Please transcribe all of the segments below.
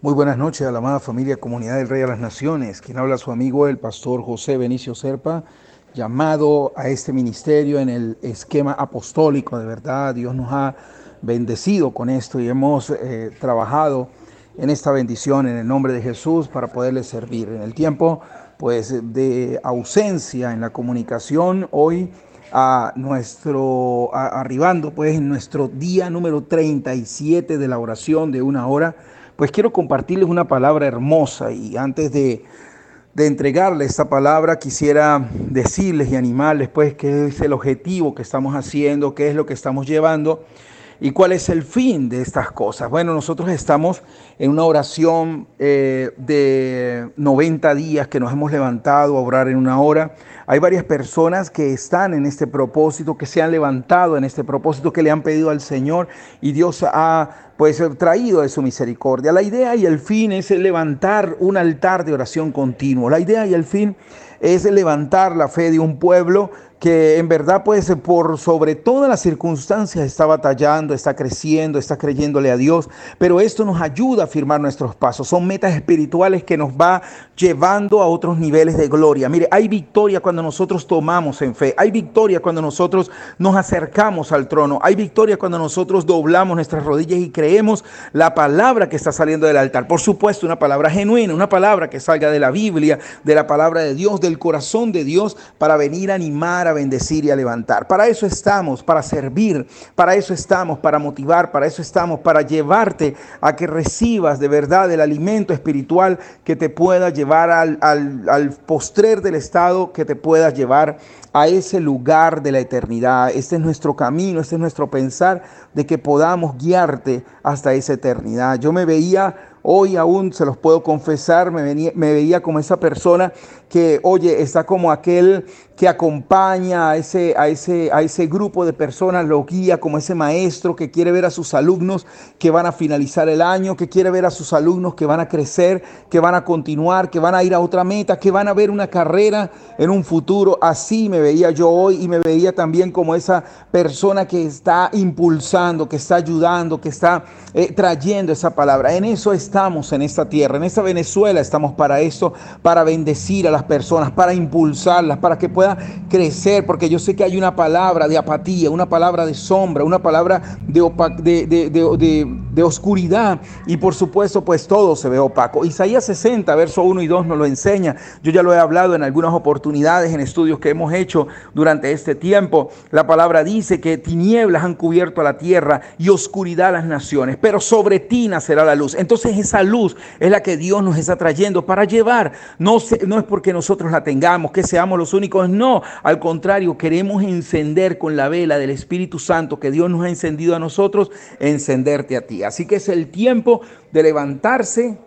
Muy buenas noches a la amada familia Comunidad del Rey de las Naciones. Quien habla su amigo el pastor José Benicio Serpa, llamado a este ministerio en el esquema apostólico. De verdad, Dios nos ha bendecido con esto y hemos eh, trabajado en esta bendición en el nombre de Jesús para poderle servir. En el tiempo pues de ausencia en la comunicación, hoy a nuestro, arribando pues en nuestro día número 37 de la oración de una hora, pues quiero compartirles una palabra hermosa y antes de, de entregarle esta palabra quisiera decirles y animarles pues qué es el objetivo que estamos haciendo, qué es lo que estamos llevando y cuál es el fin de estas cosas. Bueno, nosotros estamos en una oración eh, de 90 días que nos hemos levantado a orar en una hora. Hay varias personas que están en este propósito, que se han levantado en este propósito, que le han pedido al Señor y Dios ha pues traído de su misericordia. La idea y el fin es levantar un altar de oración continuo. La idea y el fin es levantar la fe de un pueblo que en verdad pues por sobre todas las circunstancias está batallando, está creciendo, está creyéndole a Dios, pero esto nos ayuda a firmar nuestros pasos. Son metas espirituales que nos va llevando a otros niveles de gloria. Mire, hay victoria cuando nosotros tomamos en fe, hay victoria cuando nosotros nos acercamos al trono, hay victoria cuando nosotros doblamos nuestras rodillas y creemos la palabra que está saliendo del altar. Por supuesto, una palabra genuina, una palabra que salga de la Biblia, de la palabra de Dios, del corazón de Dios, para venir a animar a bendecir y a levantar. Para eso estamos, para servir, para eso estamos, para motivar, para eso estamos, para llevarte a que recibas de verdad el alimento espiritual que te pueda llevar al, al postrer del estado, que te pueda llevar a ese lugar de la eternidad. Este es nuestro camino, este es nuestro pensar de que podamos guiarte hasta esa eternidad. Yo me veía Hoy aún se los puedo confesar, me, me veía como esa persona que, oye, está como aquel que acompaña a ese, a, ese, a ese grupo de personas, lo guía como ese maestro que quiere ver a sus alumnos que van a finalizar el año, que quiere ver a sus alumnos que van a crecer, que van a continuar, que van a ir a otra meta, que van a ver una carrera en un futuro. Así me veía yo hoy y me veía también como esa persona que está impulsando, que está ayudando, que está eh, trayendo esa palabra. En eso estamos en esta tierra, en esta Venezuela estamos para eso, para bendecir a las personas, para impulsarlas, para que puedan crecer, porque yo sé que hay una palabra de apatía, una palabra de sombra, una palabra de, de, de, oscuridad y por supuesto pues todo se ve opaco. Isaías 60, verso 1 y 2 nos lo enseña. Yo ya lo he hablado en algunas oportunidades, en estudios que hemos hecho durante este tiempo. La palabra dice que tinieblas han cubierto a la tierra y oscuridad a las naciones, pero sobre ti nacerá la luz. Entonces esa luz es la que Dios nos está trayendo para llevar. No, no es porque nosotros la tengamos, que seamos los únicos no, al contrario, queremos encender con la vela del Espíritu Santo que Dios nos ha encendido a nosotros, encenderte a ti. Así que es el tiempo de levantarse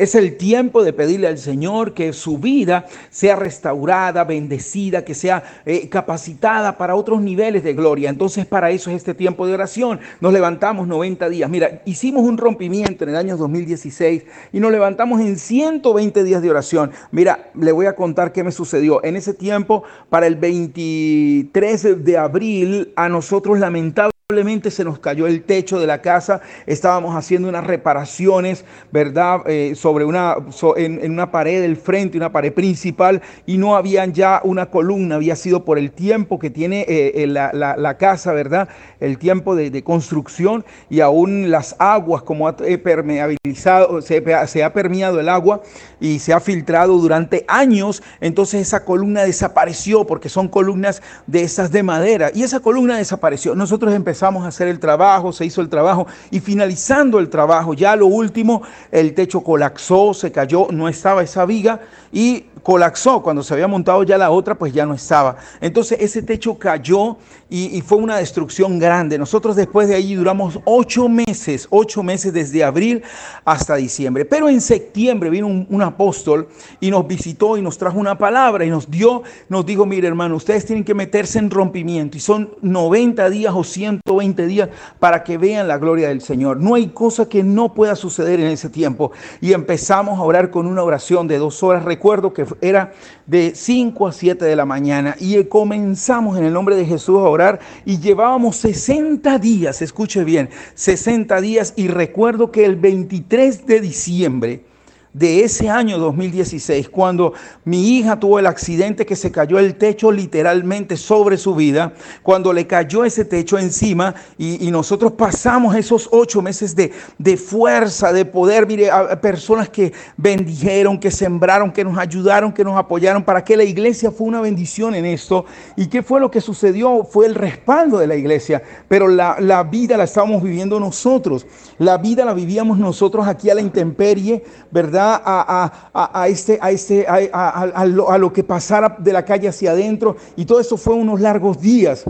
es el tiempo de pedirle al Señor que su vida sea restaurada, bendecida, que sea eh, capacitada para otros niveles de gloria. Entonces para eso es este tiempo de oración. Nos levantamos 90 días. Mira, hicimos un rompimiento en el año 2016 y nos levantamos en 120 días de oración. Mira, le voy a contar qué me sucedió. En ese tiempo, para el 23 de abril, a nosotros lamentablemente Probablemente se nos cayó el techo de la casa, estábamos haciendo unas reparaciones, ¿verdad? Eh, sobre una, en, una pared del frente, una pared principal, y no habían ya una columna, había sido por el tiempo que tiene eh, eh, la, casa, ¿verdad? El tiempo de, construcción y aún las aguas, como ha permeabilizado, se, se ha permeado el agua y se ha filtrado durante años, entonces esa columna desapareció porque son columnas de esas de madera y esa columna desapareció. Nosotros empezamos empezamos a hacer el trabajo, se hizo el trabajo y finalizando el trabajo, ya lo último, el techo colapsó, se cayó, no estaba esa viga y colapsó. Cuando se había montado ya la otra, pues ya no estaba. Entonces ese techo cayó y, fue una destrucción grande. Nosotros después de ahí duramos ocho meses, ocho meses desde abril hasta diciembre. Pero en septiembre vino un, apóstol y nos visitó y nos trajo una palabra y nos dio, nos dijo, mire hermano, ustedes tienen que meterse en rompimiento y son 90 días o 100 120 días para que vean la gloria del Señor. No hay cosa que no pueda suceder en ese tiempo. Y empezamos a orar con una oración de dos horas. Recuerdo que era de 5 a 7 de la mañana y comenzamos en el nombre de Jesús a orar y llevábamos 60 días, escuche bien, 60 días y recuerdo que el 23 de diciembre de ese año 2016, cuando mi hija tuvo el accidente que se cayó el techo literalmente sobre su vida, cuando le cayó ese techo encima y, nosotros pasamos esos ocho meses de, de fuerza, de poder, mire, a personas que bendijeron, que sembraron, que nos ayudaron, que nos apoyaron, para que la iglesia fue una bendición en esto. ¿Y qué fue lo que sucedió? Fue el respaldo de la iglesia, pero la, la vida la estábamos viviendo nosotros, la vida la vivíamos nosotros aquí a la intemperie, ¿verdad? A, este, a, este, a, lo, a lo que pasara de la calle hacia adentro. Y todo eso fue unos largos días.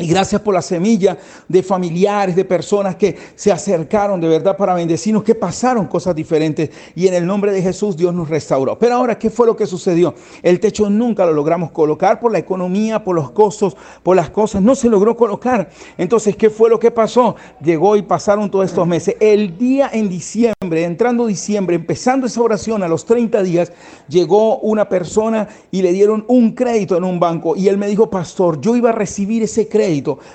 Y gracias por la semilla de familiares, de personas que se acercaron de verdad para bendecirnos, que pasaron cosas diferentes y en el nombre de Jesús Dios nos restauró. Pero ahora, ¿qué fue lo que sucedió? El techo nunca lo logramos colocar por la economía, por los costos, por las cosas. No se logró colocar. Entonces, ¿qué fue lo que pasó? Llegó y pasaron todos estos meses. El día en diciembre, entrando diciembre, empezando esa oración a los 30 días, llegó una persona y le dieron un crédito en un banco. Y él me dijo, pastor, yo iba a recibir ese crédito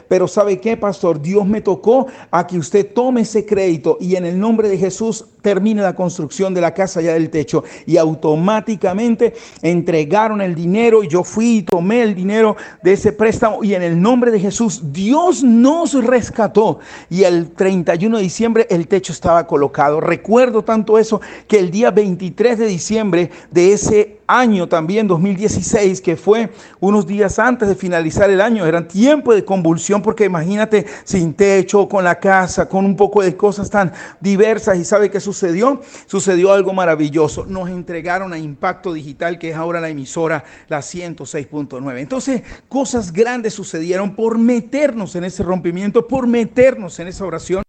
pero ¿sabe qué, pastor? Dios me tocó a que usted tome ese crédito y en el nombre de Jesús termine la construcción de la casa ya del techo. Y automáticamente entregaron el dinero y yo fui y tomé el dinero de ese préstamo y en el nombre de Jesús Dios nos rescató. Y el 31 de diciembre el techo estaba colocado. Recuerdo tanto eso que el día 23 de diciembre de ese año también, 2016, que fue unos días antes de finalizar el año. Era tiempo de convulsión porque imagínate sin techo, con la casa, con un poco de cosas tan diversas. ¿Y sabe qué sucedió? Sucedió algo maravilloso. Nos entregaron a Impacto Digital, que es ahora la emisora, la 106.9. Entonces, cosas grandes sucedieron por meternos en ese rompimiento, por meternos en esa oración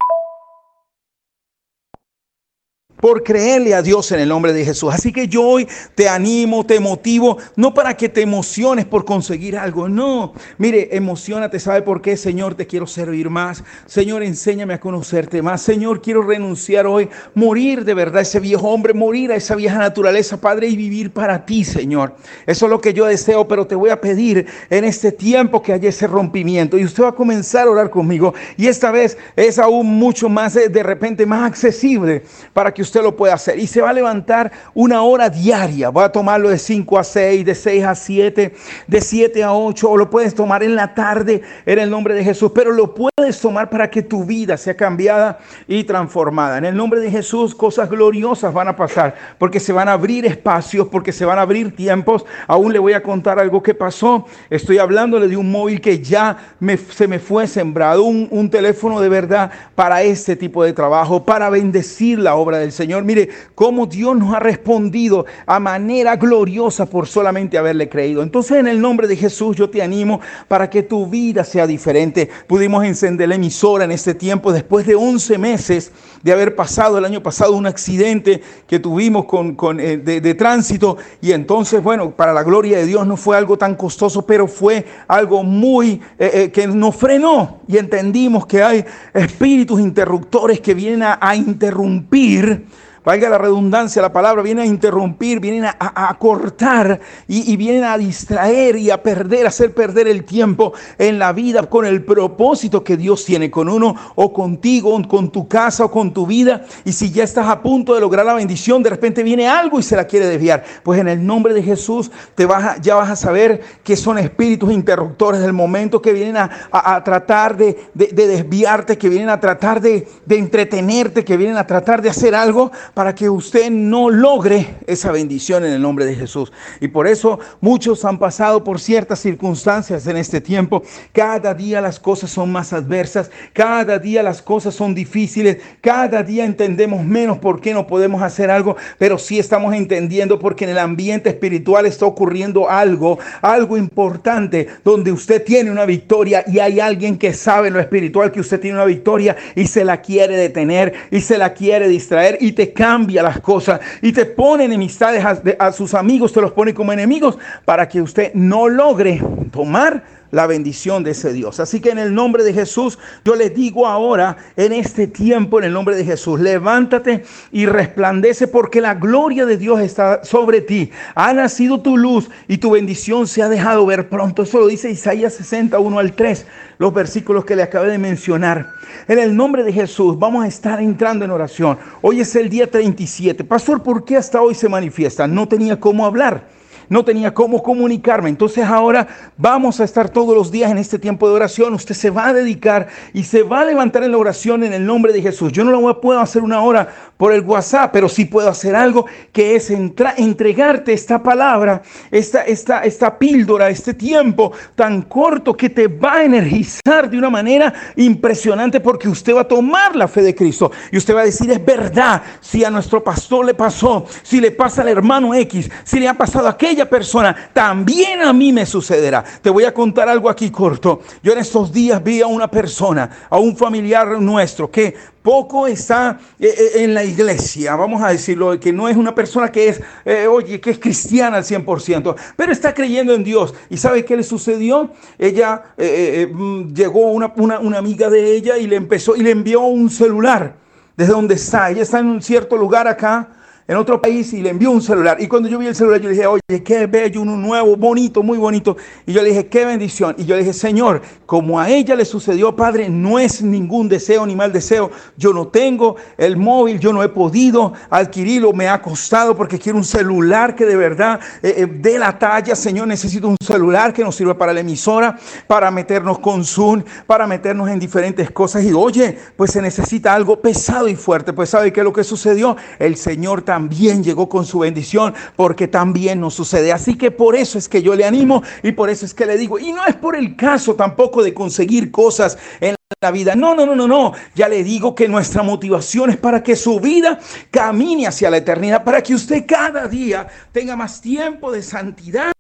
por creerle a Dios en el nombre de Jesús. Así que yo hoy te animo, te motivo, no para que te emociones por conseguir algo, no. Mire, emocionate, ¿sabe por qué? Señor, te quiero servir más. Señor, enséñame a conocerte más. Señor, quiero renunciar hoy, morir de verdad ese viejo hombre, morir a esa vieja naturaleza, Padre, y vivir para ti, Señor. Eso es lo que yo deseo, pero te voy a pedir en este tiempo que haya ese rompimiento. Y usted va a comenzar a orar conmigo. Y esta vez es aún mucho más, eh, de repente, más accesible para que usted lo puede hacer. Y se va a levantar una hora diaria. Voy a tomarlo de 5 a 6, de 6 a 7, de 7 a 8, o lo puedes tomar en la tarde en el nombre de Jesús. Pero lo puedes tomar para que tu vida sea cambiada y transformada. En el nombre de Jesús, cosas gloriosas van a pasar, porque se van a abrir espacios, porque se van a abrir tiempos. Aún le voy a contar algo que pasó. Estoy hablándole de un móvil que ya se me fue sembrado, un, teléfono de verdad para este tipo de trabajo, para bendecir la obra del Señor. Mire cómo Dios nos ha respondido a manera gloriosa por solamente haberle creído. Entonces en el nombre de Jesús yo te animo para que tu vida sea diferente. Pudimos encender la emisora en este tiempo después de 11 meses de haber pasado el año pasado un accidente que tuvimos con, eh, de, tránsito y entonces bueno, para la gloria de Dios no fue algo tan costoso, pero fue algo muy eh, eh, que nos frenó y entendimos que hay espíritus interruptores que vienen a interrumpir valga la redundancia, la palabra viene a interrumpir, vienen a, cortar y, vienen a distraer y a perder, a hacer perder el tiempo en la vida con el propósito que Dios tiene con uno o contigo, con tu casa o con tu vida. Y si ya estás a punto de lograr la bendición, de repente viene algo y se la quiere desviar. Pues en el nombre de Jesús te vas ya vas a saber que son espíritus interruptores del momento que vienen a, tratar de, desviarte, que vienen a tratar de entretenerte, que vienen a tratar de hacer algo para que usted no logre esa bendición en el nombre de Jesús. Y por eso muchos han pasado por ciertas circunstancias en este tiempo. Cada día las cosas son más adversas, cada día las cosas son difíciles, cada día entendemos menos por qué no podemos hacer algo, pero sí estamos entendiendo porque en el ambiente espiritual está ocurriendo algo, algo importante, donde usted tiene una victoria y hay alguien que sabe en lo espiritual que usted tiene una victoria y se la quiere detener y se la quiere distraer y te cambia las cosas y te pone enemistades a, sus amigos, te los pone como enemigos para que usted no logre tomar la bendición de ese Dios. Así que en el nombre de Jesús, yo les digo ahora, en este tiempo, en el nombre de Jesús, levántate y resplandece porque la gloria de Dios está sobre ti. Ha nacido tu luz y tu bendición se ha dejado ver pronto. Eso lo dice Isaías 61 al 3, los versículos que le acabé de mencionar. En el nombre de Jesús vamos a estar entrando en oración. Hoy es el día 37. Pastor, ¿por qué hasta hoy se manifiesta? No tenía cómo hablar no tenía cómo comunicarme. Entonces ahora vamos a estar todos los días en este tiempo de oración. Usted se va a dedicar y se va a levantar en la oración en el nombre de Jesús. Yo no lo puedo hacer una hora por el WhatsApp, pero sí puedo hacer algo que es entregarte esta palabra, esta, esta, esta píldora, este tiempo tan corto que te va a energizar de una manera impresionante porque usted va a tomar la fe de Cristo y usted va a decir, es verdad, si a nuestro pastor le pasó, si le pasa al hermano X, si le ha pasado aquello persona, también a mí me sucederá. Te voy a contar algo aquí corto. Yo en estos días vi a una persona, a un familiar nuestro, que poco está eh, eh, en la iglesia, vamos a decirlo, que no es una persona que es, eh, oye, que es cristiana al 100%, pero está creyendo en Dios. ¿Y sabe qué le sucedió? Ella mm, llegó una, una, una amiga de ella y le empezó y le envió un celular desde donde está. Ella está en un cierto lugar acá en otro país y le envió un celular. Y cuando yo vi el celular, yo le dije, oye, qué bello, uno nuevo, bonito, muy bonito. Y yo le dije, qué bendición. Y yo le dije, Señor, como a ella le sucedió, Padre, no es ningún deseo ni mal deseo. Yo no tengo el móvil, yo no he podido adquirirlo, me ha costado porque quiero un celular que de verdad eh, eh, dé la talla. Señor, necesito un celular que nos sirva para la emisora, para meternos con Zoom, para meternos en diferentes cosas. Y oye, pues se necesita algo pesado y fuerte. Pues ¿sabe qué es lo que sucedió? El Señor también también llegó con su bendición, porque también nos sucede. Así que por eso es que yo le animo y por eso es que le digo, y no es por el caso tampoco de conseguir cosas en la vida. No, no, no, no, no. Ya le digo que nuestra motivación es para que su vida camine hacia la eternidad, para que usted cada día tenga más tiempo de santidad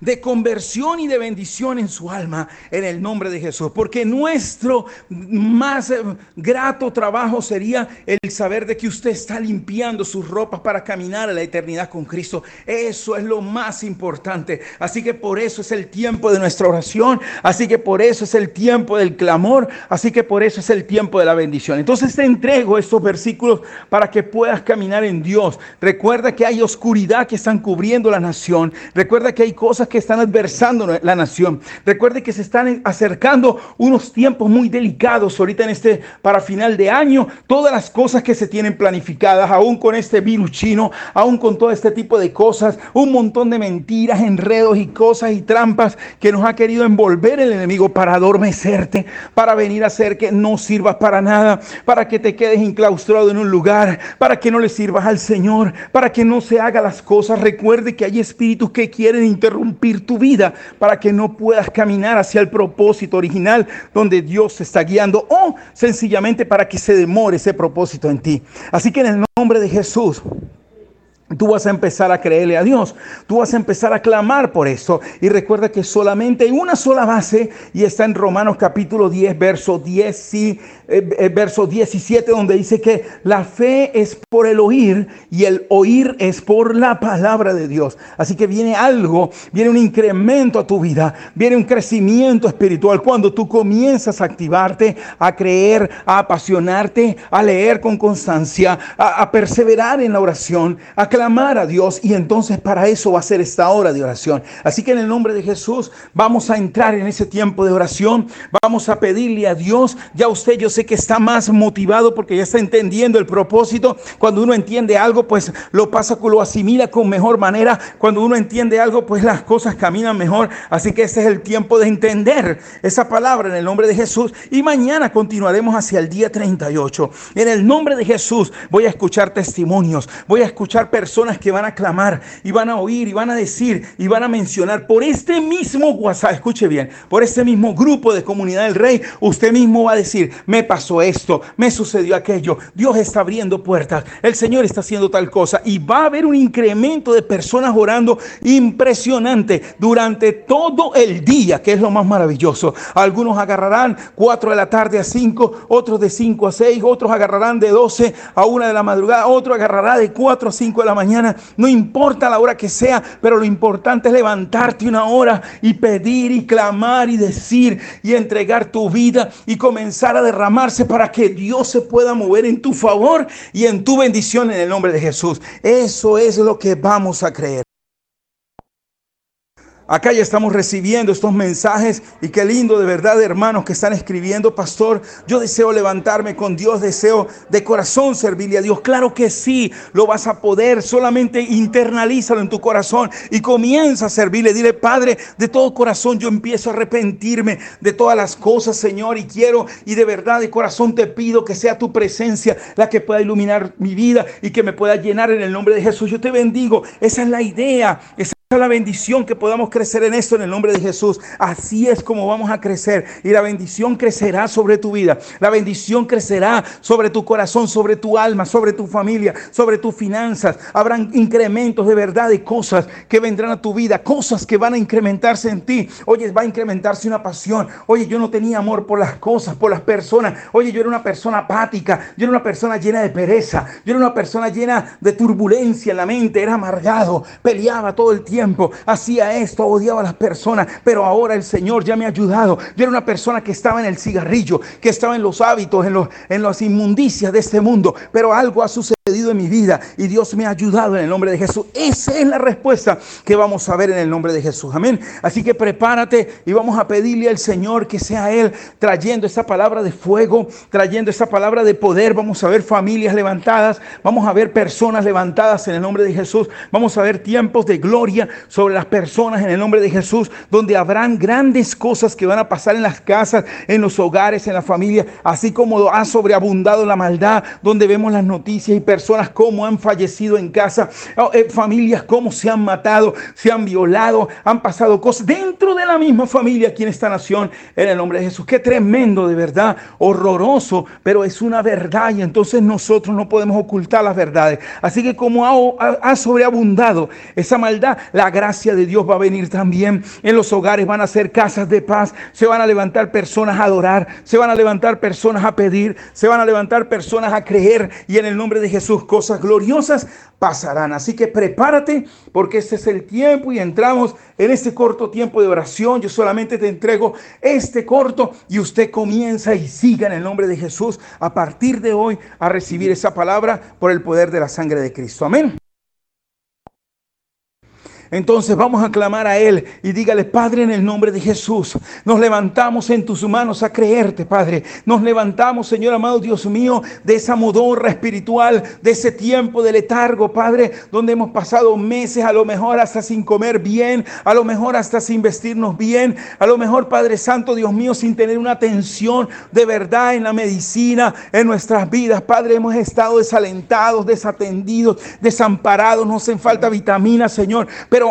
de conversión y de bendición en su alma en el nombre de Jesús. Porque nuestro más eh, grato trabajo sería el saber de que usted está limpiando sus ropas para caminar a la eternidad con Cristo. Eso es lo más importante. Así que por eso es el tiempo de nuestra oración. Así que por eso es el tiempo del clamor. Así que por eso es el tiempo de la bendición. Entonces te entrego estos versículos para que puedas caminar en Dios. Recuerda que hay oscuridad que están cubriendo la nación. Recuerda que hay cosas que están adversando la nación. Recuerde que se están acercando unos tiempos muy delicados ahorita en este para final de año. Todas las cosas que se tienen planificadas, aún con este virus chino, aún con todo este tipo de cosas, un montón de mentiras, enredos y cosas y trampas que nos ha querido envolver el enemigo para adormecerte, para venir a hacer que no sirvas para nada, para que te quedes enclaustrado en un lugar, para que no le sirvas al Señor, para que no se haga las cosas. Recuerde que hay espíritus que quieren interrumpir tu vida para que no puedas caminar hacia el propósito original donde Dios te está guiando o sencillamente para que se demore ese propósito en ti. Así que en el nombre de Jesús. Tú vas a empezar a creerle a Dios. Tú vas a empezar a clamar por eso. Y recuerda que solamente hay una sola base y está en Romanos capítulo 10, verso 10 y eh, eh, verso 17, donde dice que la fe es por el oír y el oír es por la palabra de Dios. Así que viene algo, viene un incremento a tu vida, viene un crecimiento espiritual cuando tú comienzas a activarte, a creer, a apasionarte, a leer con constancia, a, a perseverar en la oración, a clamar a Dios y entonces para eso va a ser esta hora de oración. Así que en el nombre de Jesús vamos a entrar en ese tiempo de oración, vamos a pedirle a Dios, ya usted yo sé que está más motivado porque ya está entendiendo el propósito. Cuando uno entiende algo, pues lo pasa, lo asimila con mejor manera. Cuando uno entiende algo, pues las cosas caminan mejor. Así que este es el tiempo de entender esa palabra en el nombre de Jesús. Y mañana continuaremos hacia el día 38. En el nombre de Jesús voy a escuchar testimonios, voy a escuchar personas que van a clamar y van a oír y van a decir y van a mencionar por este mismo WhatsApp, escuche bien, por este mismo grupo de comunidad del rey, usted mismo va a decir, me pasó esto, me sucedió aquello, Dios está abriendo puertas, el Señor está haciendo tal cosa y va a haber un incremento de personas orando impresionante durante todo el día, que es lo más maravilloso. Algunos agarrarán 4 de la tarde a 5, otros de 5 a 6, otros agarrarán de 12 a 1 de la madrugada, otro agarrará de 4 a 5 de la mañana, no importa la hora que sea, pero lo importante es levantarte una hora y pedir y clamar y decir y entregar tu vida y comenzar a derramarse para que Dios se pueda mover en tu favor y en tu bendición en el nombre de Jesús. Eso es lo que vamos a creer. Acá ya estamos recibiendo estos mensajes y qué lindo de verdad, hermanos, que están escribiendo, pastor. Yo deseo levantarme con Dios, deseo de corazón servirle a Dios. Claro que sí, lo vas a poder. Solamente internalízalo en tu corazón y comienza a servirle. Dile, Padre, de todo corazón yo empiezo a arrepentirme de todas las cosas, Señor, y quiero y de verdad de corazón te pido que sea tu presencia la que pueda iluminar mi vida y que me pueda llenar en el nombre de Jesús. Yo te bendigo. Esa es la idea. La bendición que podamos crecer en esto en el nombre de Jesús. Así es como vamos a crecer. Y la bendición crecerá sobre tu vida. La bendición crecerá sobre tu corazón, sobre tu alma, sobre tu familia, sobre tus finanzas. Habrán incrementos de verdad de cosas que vendrán a tu vida. Cosas que van a incrementarse en ti. Oye, va a incrementarse una pasión. Oye, yo no tenía amor por las cosas, por las personas. Oye, yo era una persona apática. Yo era una persona llena de pereza. Yo era una persona llena de turbulencia en la mente. Era amargado. Peleaba todo el tiempo hacía esto, odiaba a las personas, pero ahora el Señor ya me ha ayudado. Yo era una persona que estaba en el cigarrillo, que estaba en los hábitos, en, los, en las inmundicias de este mundo, pero algo ha sucedido en mi vida y Dios me ha ayudado en el nombre de Jesús. Esa es la respuesta que vamos a ver en el nombre de Jesús. Amén. Así que prepárate y vamos a pedirle al Señor que sea Él trayendo esa palabra de fuego, trayendo esa palabra de poder. Vamos a ver familias levantadas, vamos a ver personas levantadas en el nombre de Jesús. Vamos a ver tiempos de gloria, sobre las personas en el nombre de Jesús, donde habrán grandes cosas que van a pasar en las casas, en los hogares, en la familia, así como ha sobreabundado la maldad, donde vemos las noticias y personas como han fallecido en casa, oh, eh, familias como se han matado, se han violado, han pasado cosas dentro de la misma familia aquí en esta nación, en el nombre de Jesús. Qué tremendo, de verdad, horroroso, pero es una verdad y entonces nosotros no podemos ocultar las verdades. Así que como ha, ha sobreabundado esa maldad, la gracia de Dios va a venir también. En los hogares van a ser casas de paz. Se van a levantar personas a adorar. Se van a levantar personas a pedir. Se van a levantar personas a creer. Y en el nombre de Jesús cosas gloriosas pasarán. Así que prepárate porque este es el tiempo y entramos en este corto tiempo de oración. Yo solamente te entrego este corto y usted comienza y siga en el nombre de Jesús a partir de hoy a recibir esa palabra por el poder de la sangre de Cristo. Amén. Entonces vamos a clamar a Él y dígale, Padre, en el nombre de Jesús, nos levantamos en tus manos a creerte, Padre. Nos levantamos, Señor amado Dios mío, de esa modorra espiritual, de ese tiempo de letargo, Padre, donde hemos pasado meses, a lo mejor hasta sin comer bien, a lo mejor hasta sin vestirnos bien, a lo mejor, Padre Santo, Dios mío, sin tener una atención de verdad en la medicina, en nuestras vidas. Padre, hemos estado desalentados, desatendidos, desamparados, nos hacen falta vitaminas, Señor.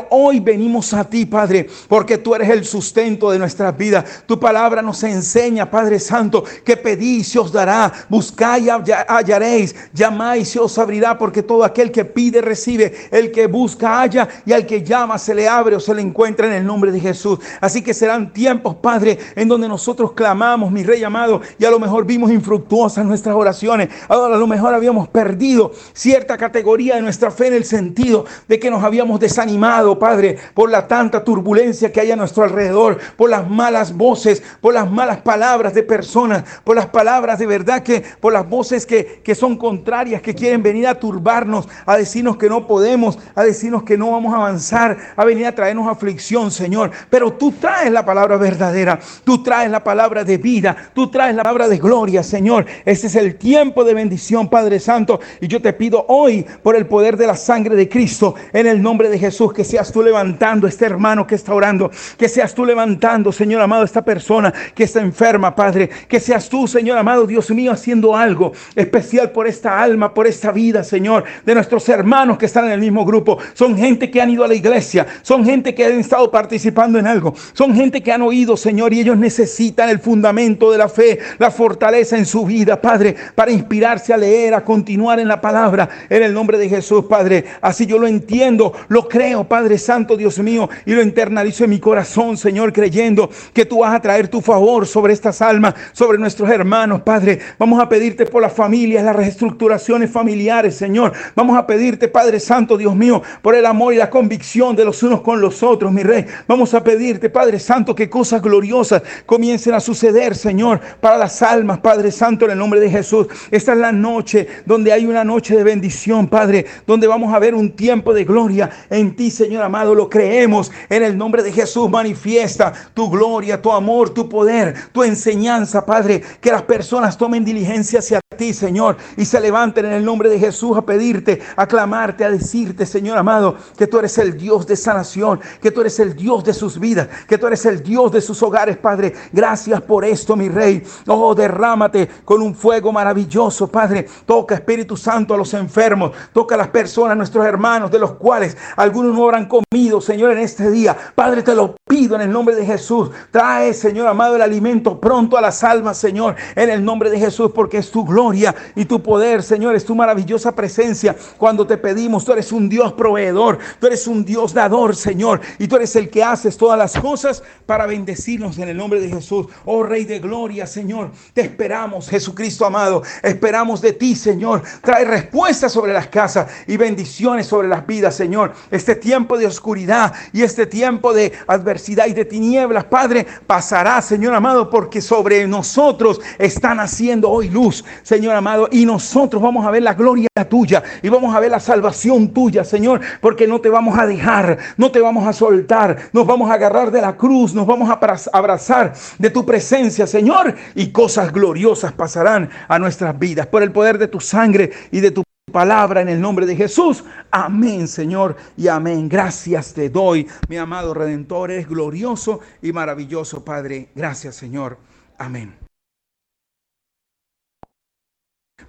Hoy venimos a ti, Padre, porque tú eres el sustento de nuestras vidas. Tu palabra nos enseña, Padre Santo, que pedís se os dará, buscáis y hallaréis, llamáis se os abrirá, porque todo aquel que pide recibe, el que busca halla y al que llama se le abre o se le encuentra en el nombre de Jesús. Así que serán tiempos, Padre, en donde nosotros clamamos, mi Rey amado, y a lo mejor vimos infructuosas nuestras oraciones. Ahora a lo mejor habíamos perdido cierta categoría de nuestra fe en el sentido de que nos habíamos desanimado Padre, por la tanta turbulencia que hay a nuestro alrededor, por las malas voces, por las malas palabras de personas, por las palabras de verdad que, por las voces que, que son contrarias, que quieren venir a turbarnos, a decirnos que no podemos, a decirnos que no vamos a avanzar, a venir a traernos aflicción, Señor. Pero tú traes la palabra verdadera, tú traes la palabra de vida, tú traes la palabra de gloria, Señor. Este es el tiempo de bendición, Padre Santo. Y yo te pido hoy, por el poder de la sangre de Cristo, en el nombre de Jesús, que seas tú levantando este hermano que está orando, que seas tú levantando, Señor amado, esta persona que está enferma, Padre, que seas tú, Señor amado, Dios mío, haciendo algo especial por esta alma, por esta vida, Señor, de nuestros hermanos que están en el mismo grupo. Son gente que han ido a la iglesia, son gente que han estado participando en algo, son gente que han oído, Señor, y ellos necesitan el fundamento de la fe, la fortaleza en su vida, Padre, para inspirarse a leer, a continuar en la palabra, en el nombre de Jesús, Padre. Así yo lo entiendo, lo creo, Padre Padre Santo, Dios mío, y lo internalizo en mi corazón, Señor, creyendo que tú vas a traer tu favor sobre estas almas, sobre nuestros hermanos, Padre. Vamos a pedirte por las familias, las reestructuraciones familiares, Señor. Vamos a pedirte, Padre Santo, Dios mío, por el amor y la convicción de los unos con los otros, mi Rey. Vamos a pedirte, Padre Santo, que cosas gloriosas comiencen a suceder, Señor, para las almas, Padre Santo, en el nombre de Jesús. Esta es la noche donde hay una noche de bendición, Padre, donde vamos a ver un tiempo de gloria en ti, Señor amado. Lo creemos en el nombre de Jesús. Manifiesta tu gloria, tu amor, tu poder, tu enseñanza, Padre. Que las personas tomen diligencia hacia ti, Señor, y se levanten en el nombre de Jesús a pedirte, a clamarte, a decirte, Señor amado, que tú eres el Dios de sanación, que tú eres el Dios de sus vidas, que tú eres el Dios de sus hogares, Padre. Gracias por esto, mi Rey. Oh, derrámate con un fuego maravilloso, Padre. Toca, Espíritu Santo, a los enfermos. Toca a las personas, nuestros hermanos, de los cuales algunos no habrán comido, Señor, en este día. Padre, te lo pido en el nombre de Jesús. Trae, Señor amado, el alimento pronto a las almas, Señor, en el nombre de Jesús, porque es tu gloria y tu poder, Señor, es tu maravillosa presencia. Cuando te pedimos, tú eres un Dios proveedor, tú eres un Dios dador, Señor, y tú eres el que haces todas las cosas para bendecirnos en el nombre de Jesús. Oh Rey de gloria, Señor, te esperamos, Jesucristo amado, esperamos de ti, Señor. Trae respuestas sobre las casas y bendiciones sobre las vidas, Señor. Este tiempo de oscuridad y este tiempo de adversidad y de tinieblas, Padre, pasará, Señor amado, porque sobre nosotros están haciendo hoy luz, Señor amado, y nosotros vamos a ver la gloria tuya y vamos a ver la salvación tuya, Señor, porque no te vamos a dejar, no te vamos a soltar, nos vamos a agarrar de la cruz, nos vamos a abrazar de tu presencia, Señor, y cosas gloriosas pasarán a nuestras vidas por el poder de tu sangre y de tu palabra en el nombre de Jesús. Amén, Señor, y amén. Gracias te doy, mi amado Redentor, es glorioso y maravilloso, Padre. Gracias, Señor. Amén.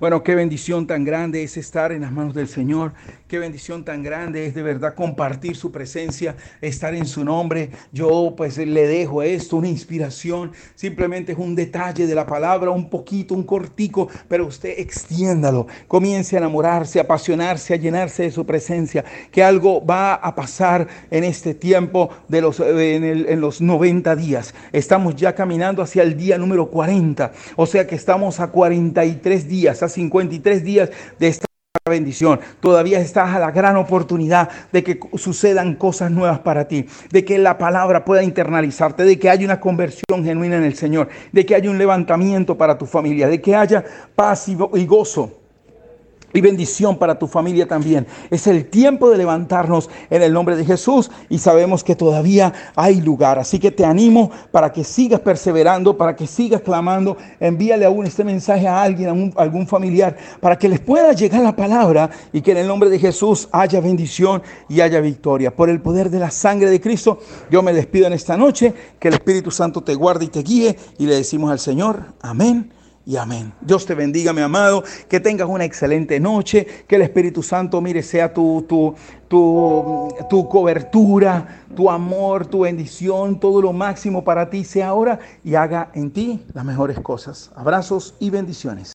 Bueno, qué bendición tan grande es estar en las manos del Señor. Qué bendición tan grande es de verdad compartir su presencia, estar en su nombre. Yo pues le dejo esto, una inspiración. Simplemente es un detalle de la palabra, un poquito, un cortico, pero usted extiéndalo. Comience a enamorarse, a apasionarse, a llenarse de su presencia. Que algo va a pasar en este tiempo de los, en, en los 90 días. Estamos ya caminando hacia el día número 40. O sea que estamos a 43 días 53 días de esta bendición. Todavía estás a la gran oportunidad de que sucedan cosas nuevas para ti, de que la palabra pueda internalizarte, de que haya una conversión genuina en el Señor, de que haya un levantamiento para tu familia, de que haya paz y gozo y bendición para tu familia también. Es el tiempo de levantarnos en el nombre de Jesús y sabemos que todavía hay lugar. Así que te animo para que sigas perseverando, para que sigas clamando. Envíale aún este mensaje a alguien, a, algún familiar, para que les pueda llegar la palabra y que en el nombre de Jesús haya bendición y haya victoria. Por el poder de la sangre de Cristo, yo me despido en esta noche. Que el Espíritu Santo te guarde y te guíe y le decimos al Señor, amén y amén. Dios te bendiga, mi amado, que tengas una excelente noche, que el Espíritu Santo, mire, sea tu, tu, tu, tu cobertura, tu amor, tu bendición, todo lo máximo para ti sea ahora y haga en ti las mejores cosas. Abrazos y bendiciones.